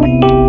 c'est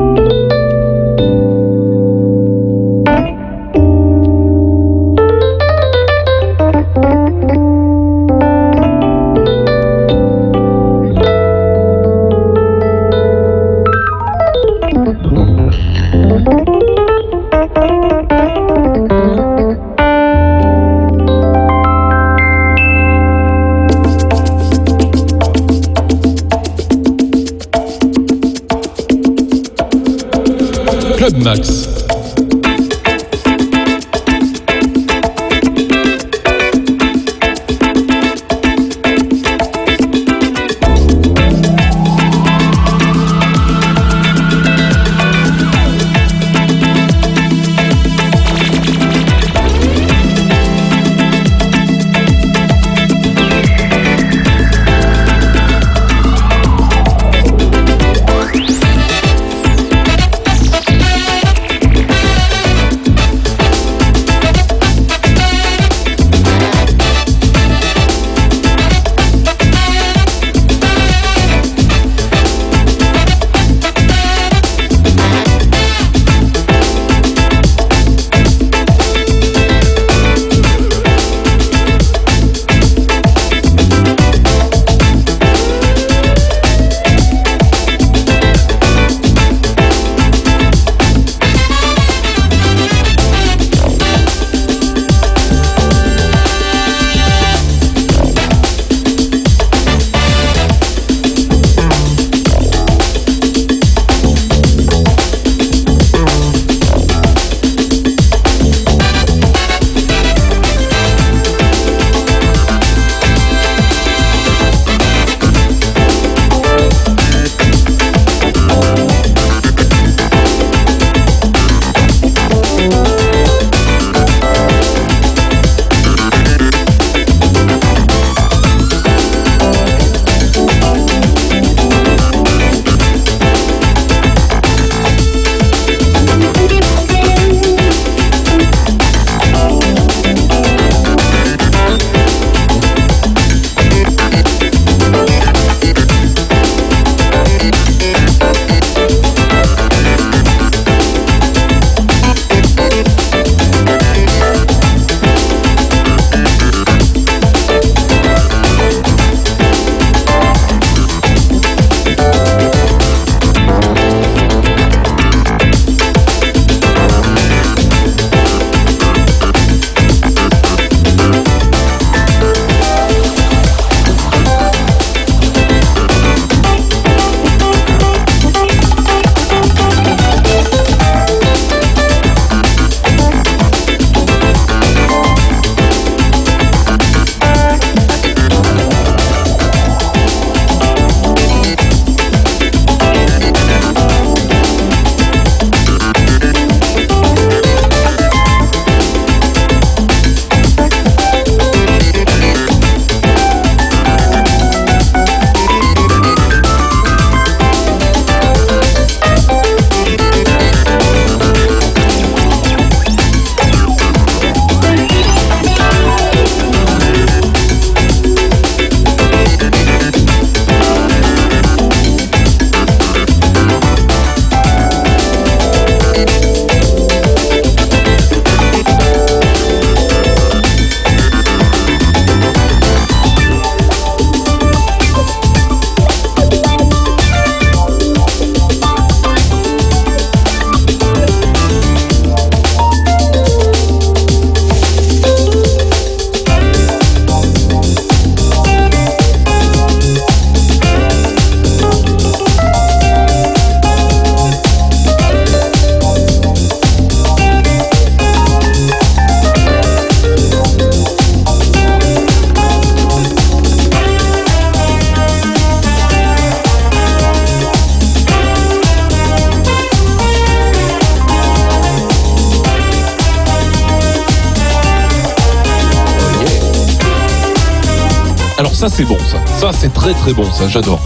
très bon ça, j'adore.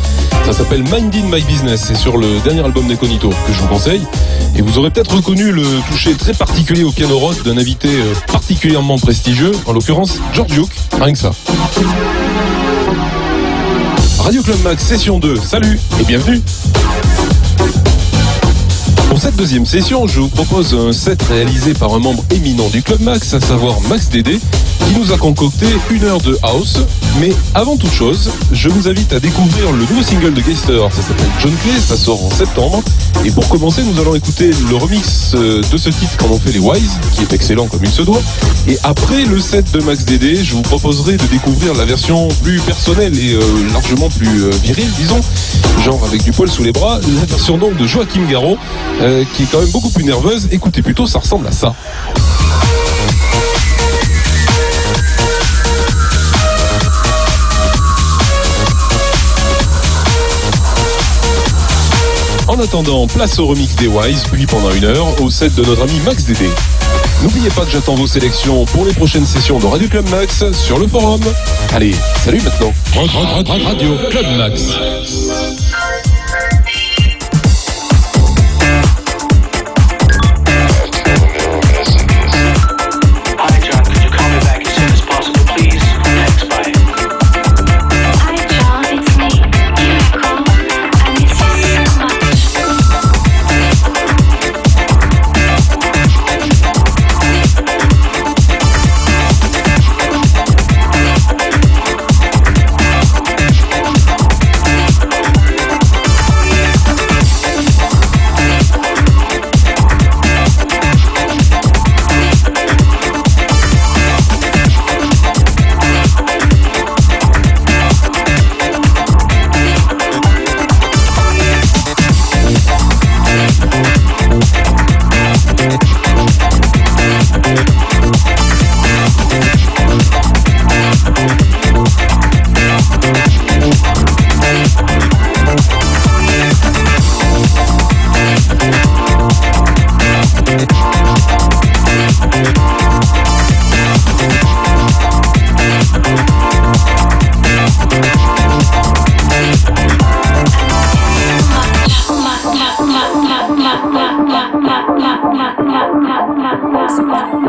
Ça s'appelle Mind in My Business, c'est sur le dernier album d'Econito que je vous conseille. Et vous aurez peut-être reconnu le toucher très particulier au piano rock d'un invité euh, particulièrement prestigieux, en l'occurrence George Duke, rien que ça. Radio Club Max, session 2, salut et bienvenue cette deuxième session, je vous propose un set réalisé par un membre éminent du Club Max, à savoir Max Dédé, qui nous a concocté une heure de house. Mais avant toute chose, je vous invite à découvrir le nouveau single de Geister. Ça s'appelle John Clay, ça sort en septembre. Et pour commencer, nous allons écouter le remix euh, de ce titre qu'en ont fait les Wise, qui est excellent comme il se doit. Et après le set de Max Dédé, je vous proposerai de découvrir la version plus personnelle et euh, largement plus euh, virile, disons, genre avec du poil sous les bras, la version donc de Joachim Garraud, qui est quand même beaucoup plus nerveuse. Écoutez plutôt, ça ressemble à ça. En attendant, place au remix des Wise, puis pendant une heure, au set de notre ami Max Dédé. N'oubliez pas que j'attends vos sélections pour les prochaines sessions de Radio Club Max sur le forum. Allez, salut maintenant. Radio Club Max. 什么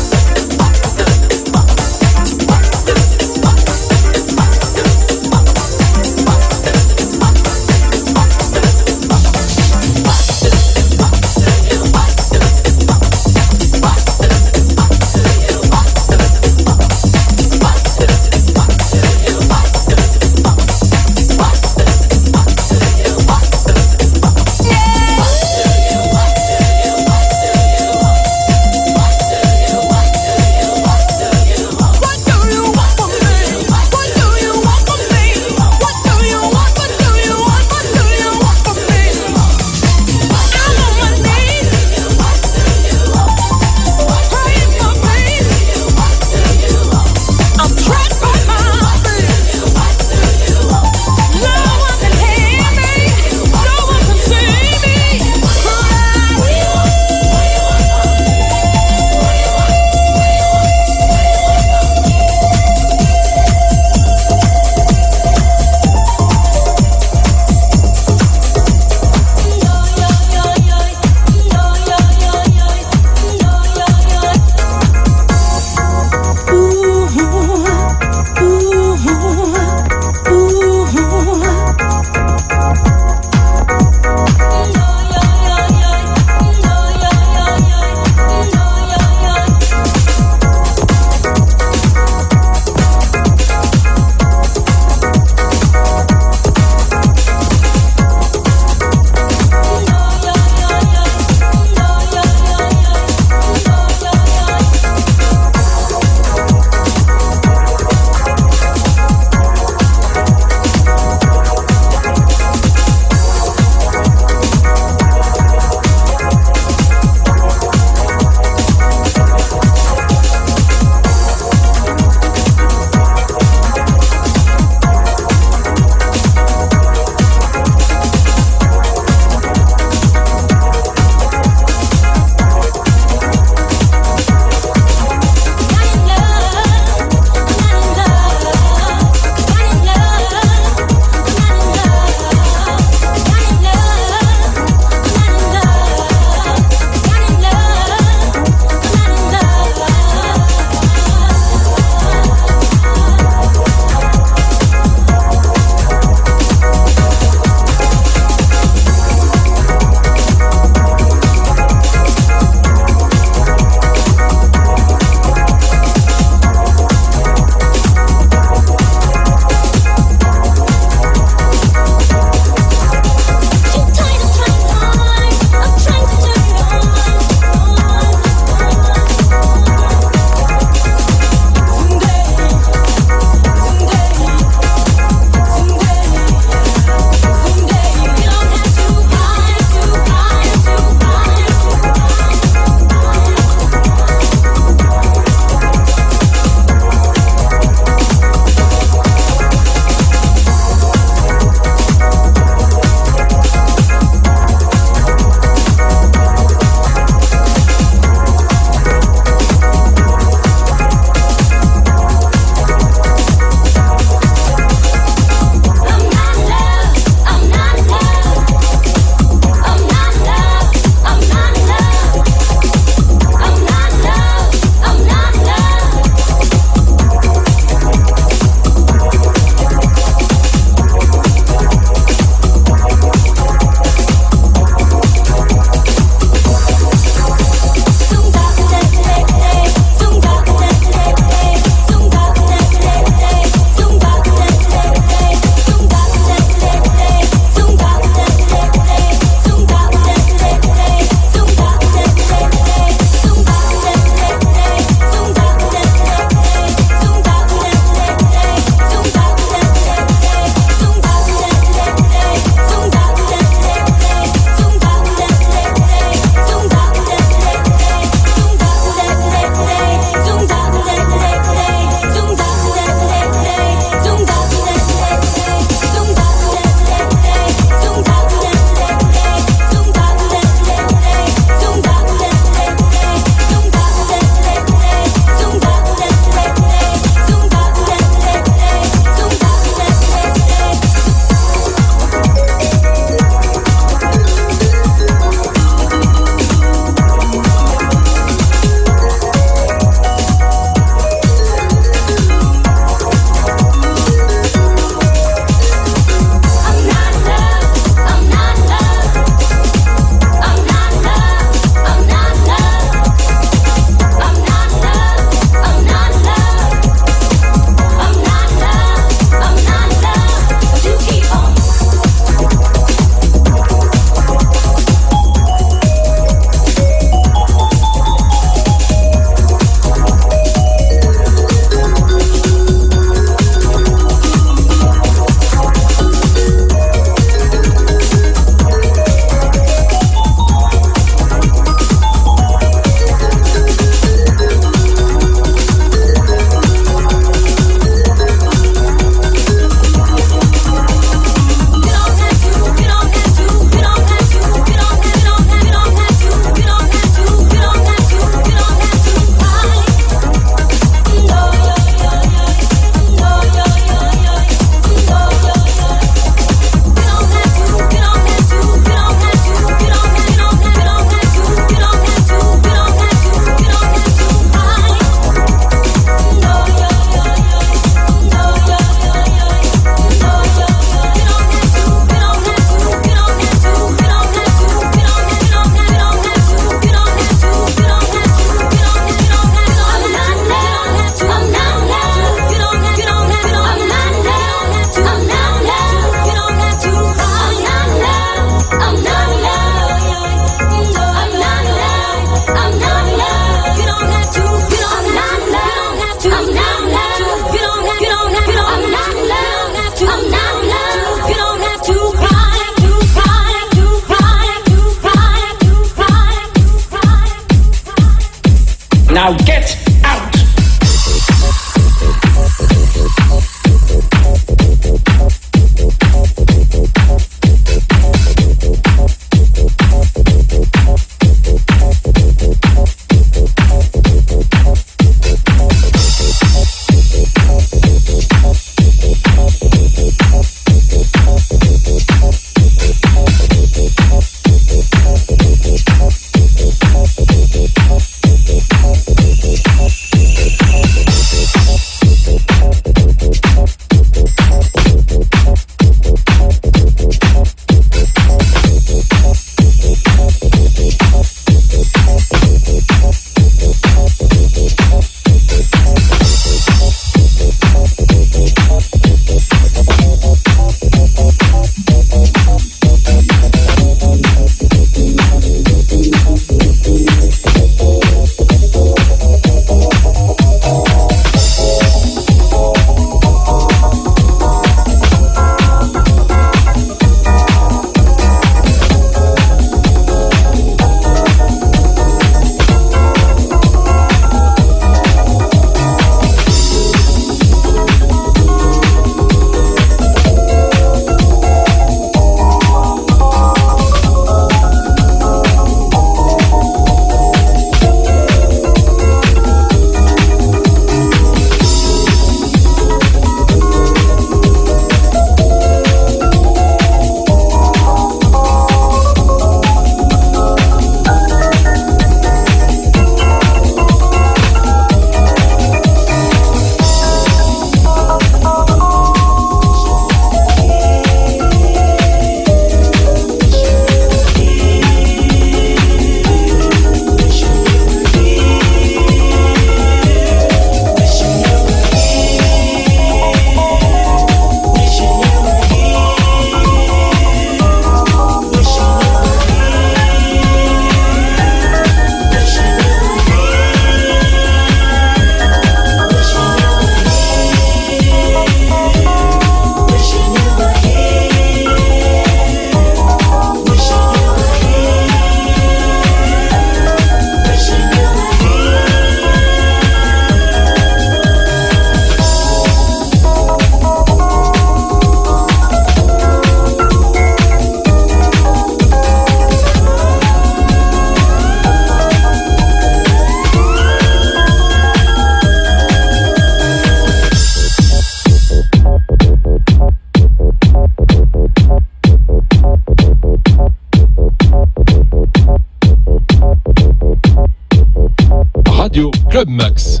Club Max.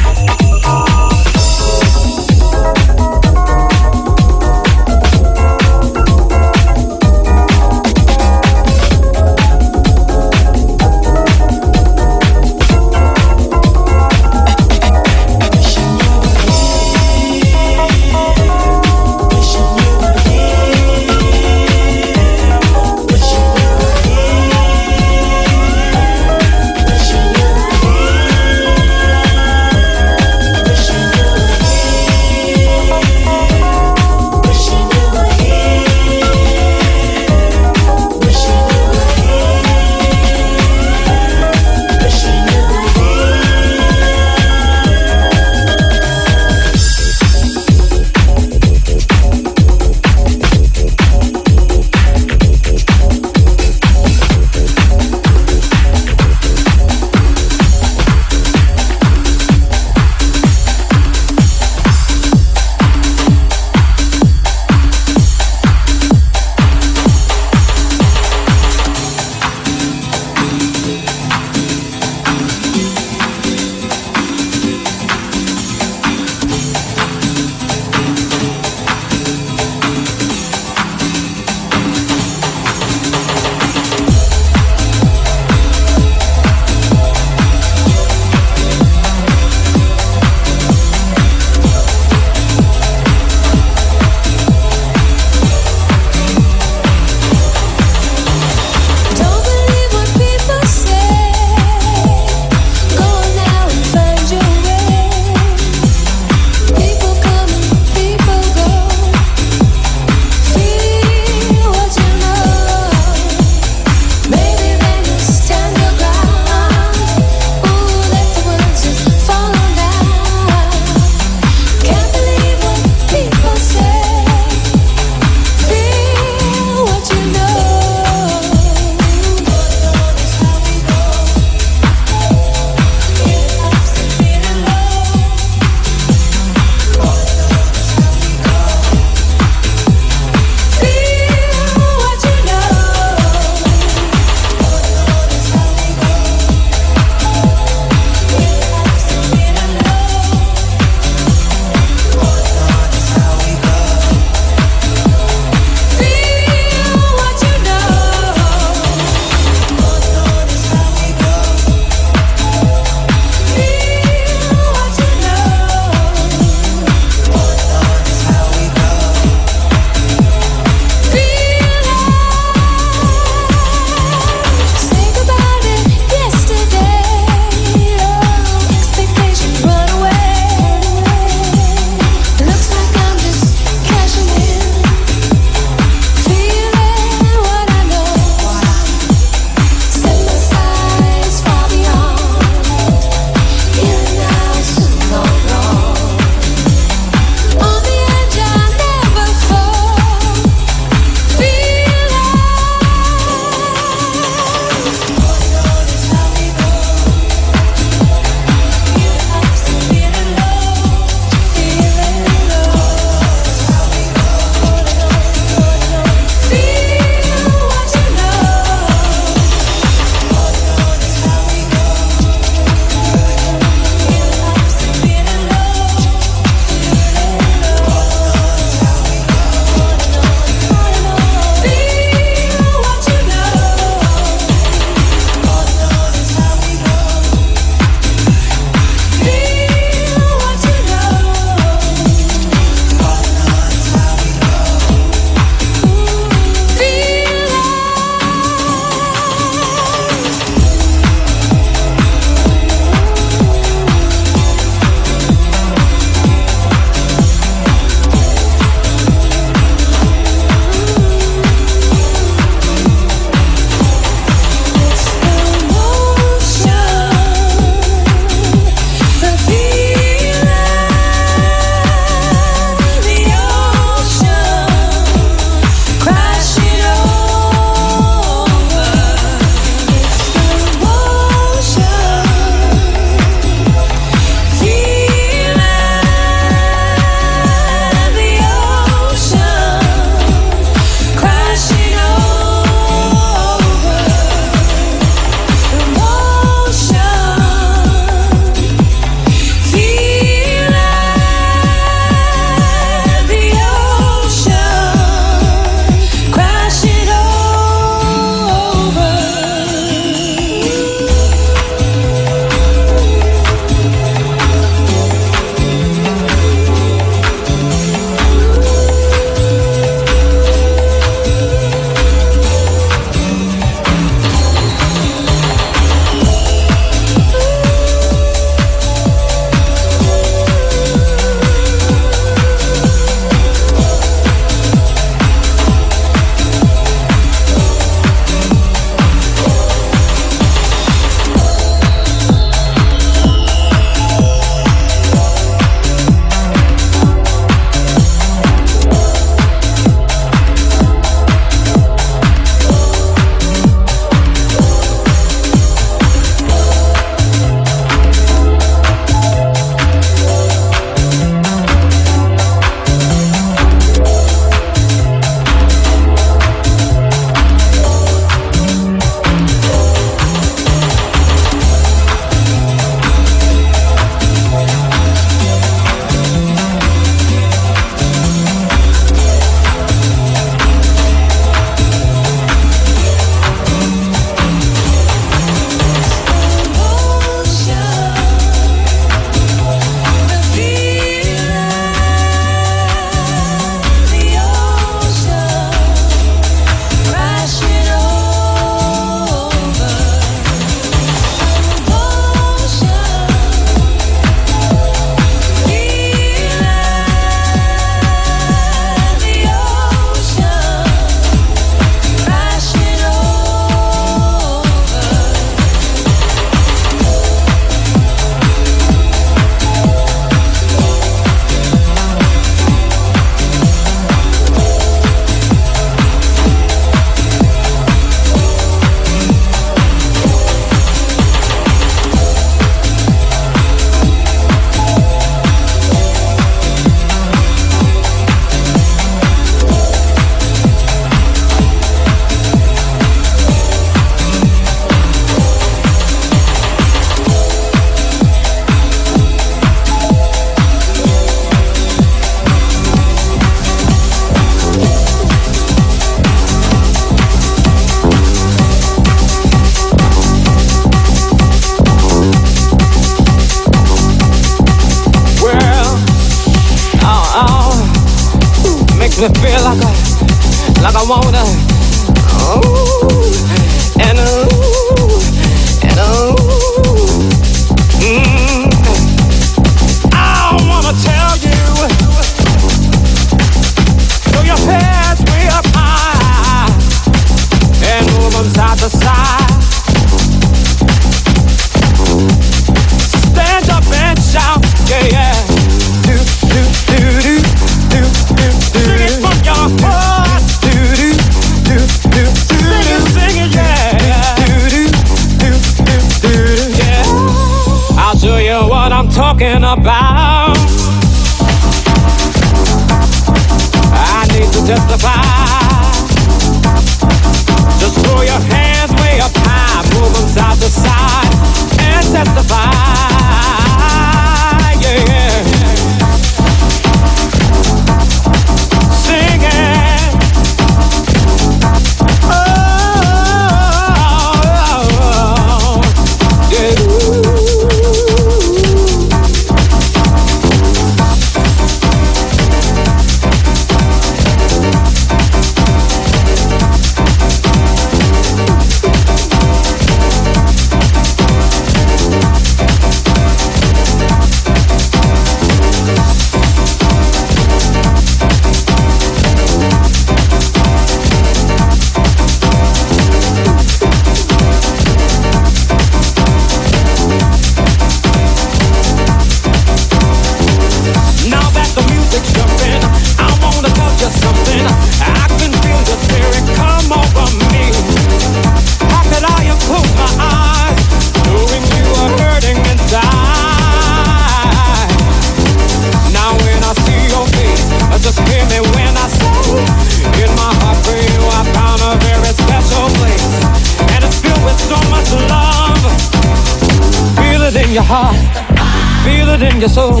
in your soul.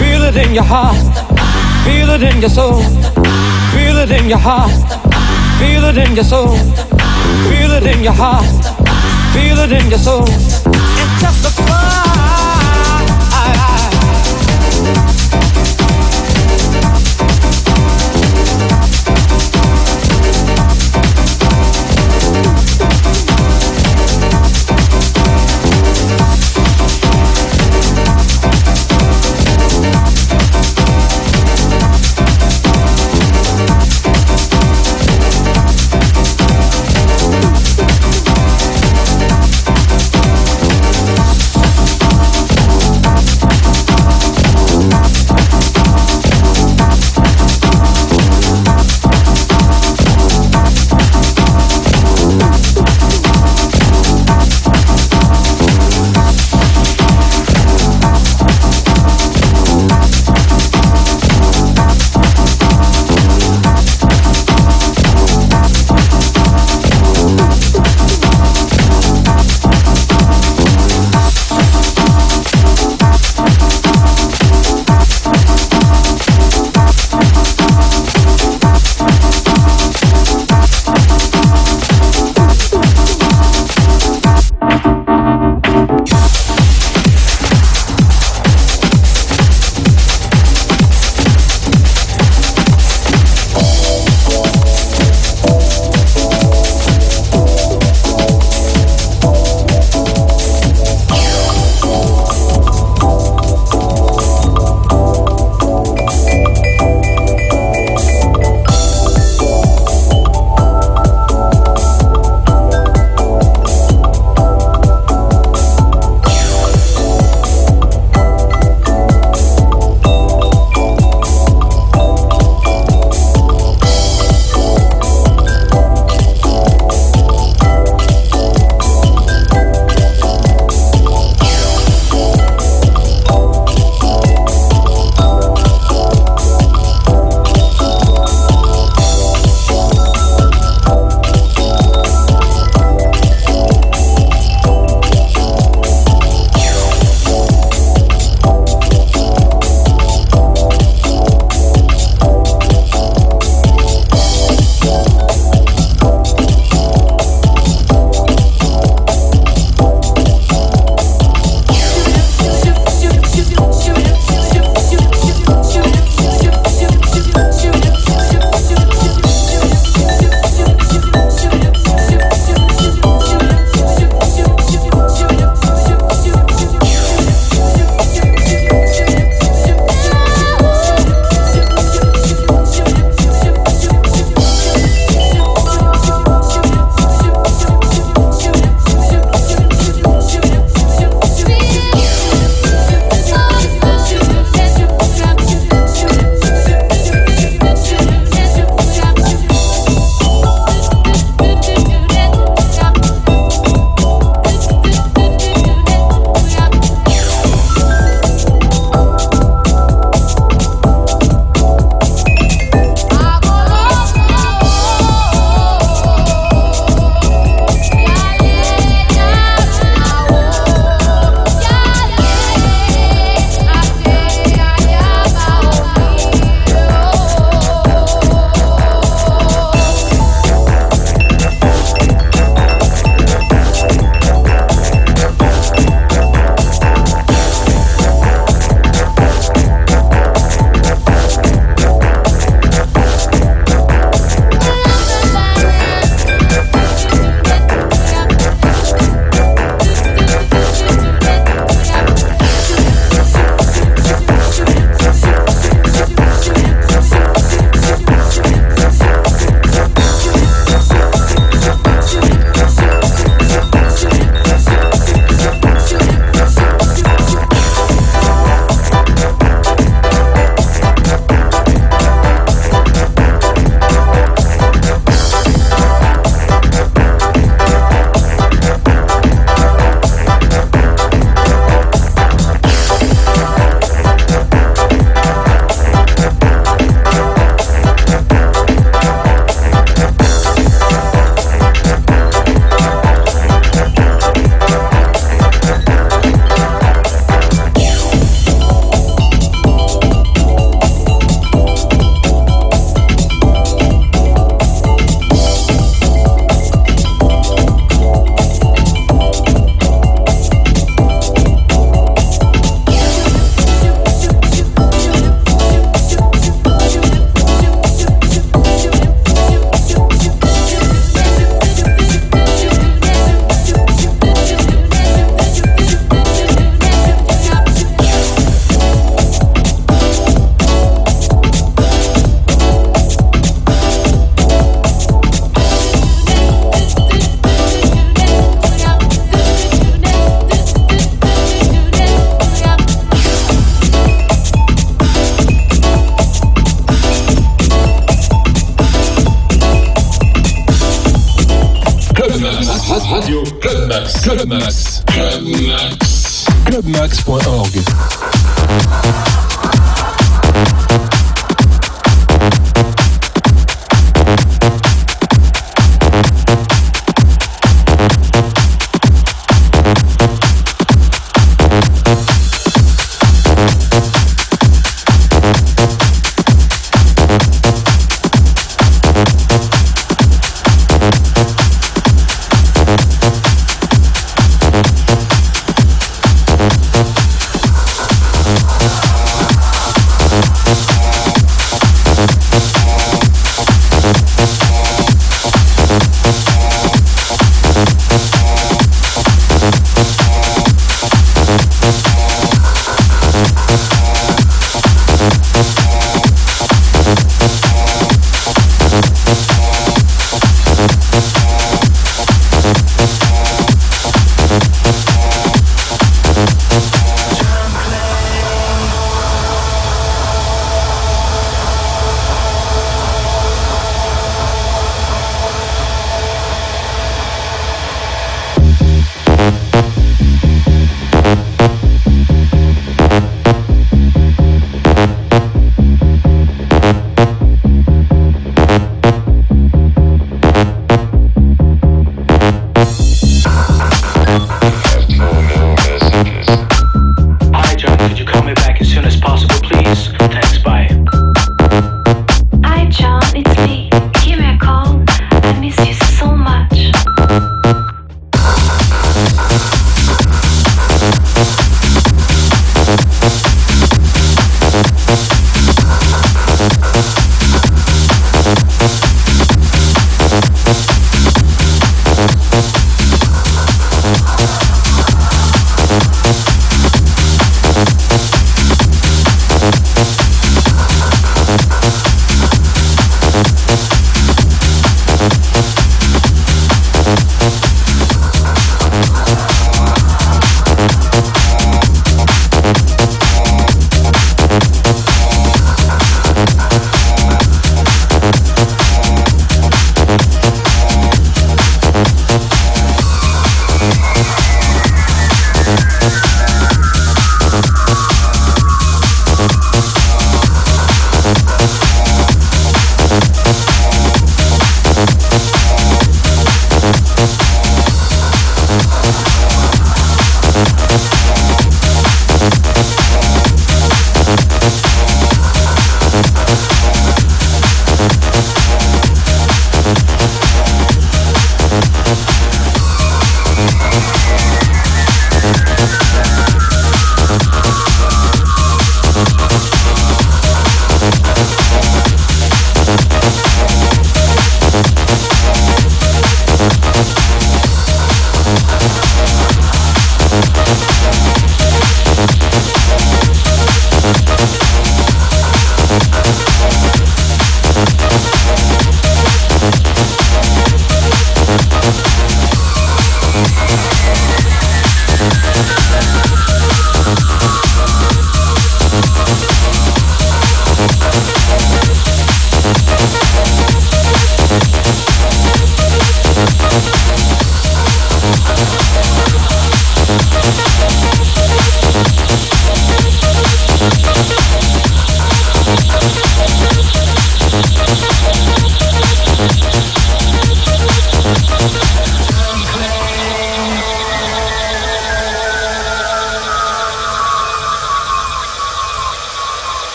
Feel it in your heart. Feel it in your soul. Feel it in your heart. Feel it in your soul. Feel it in your heart. Feel it in your soul. And testify.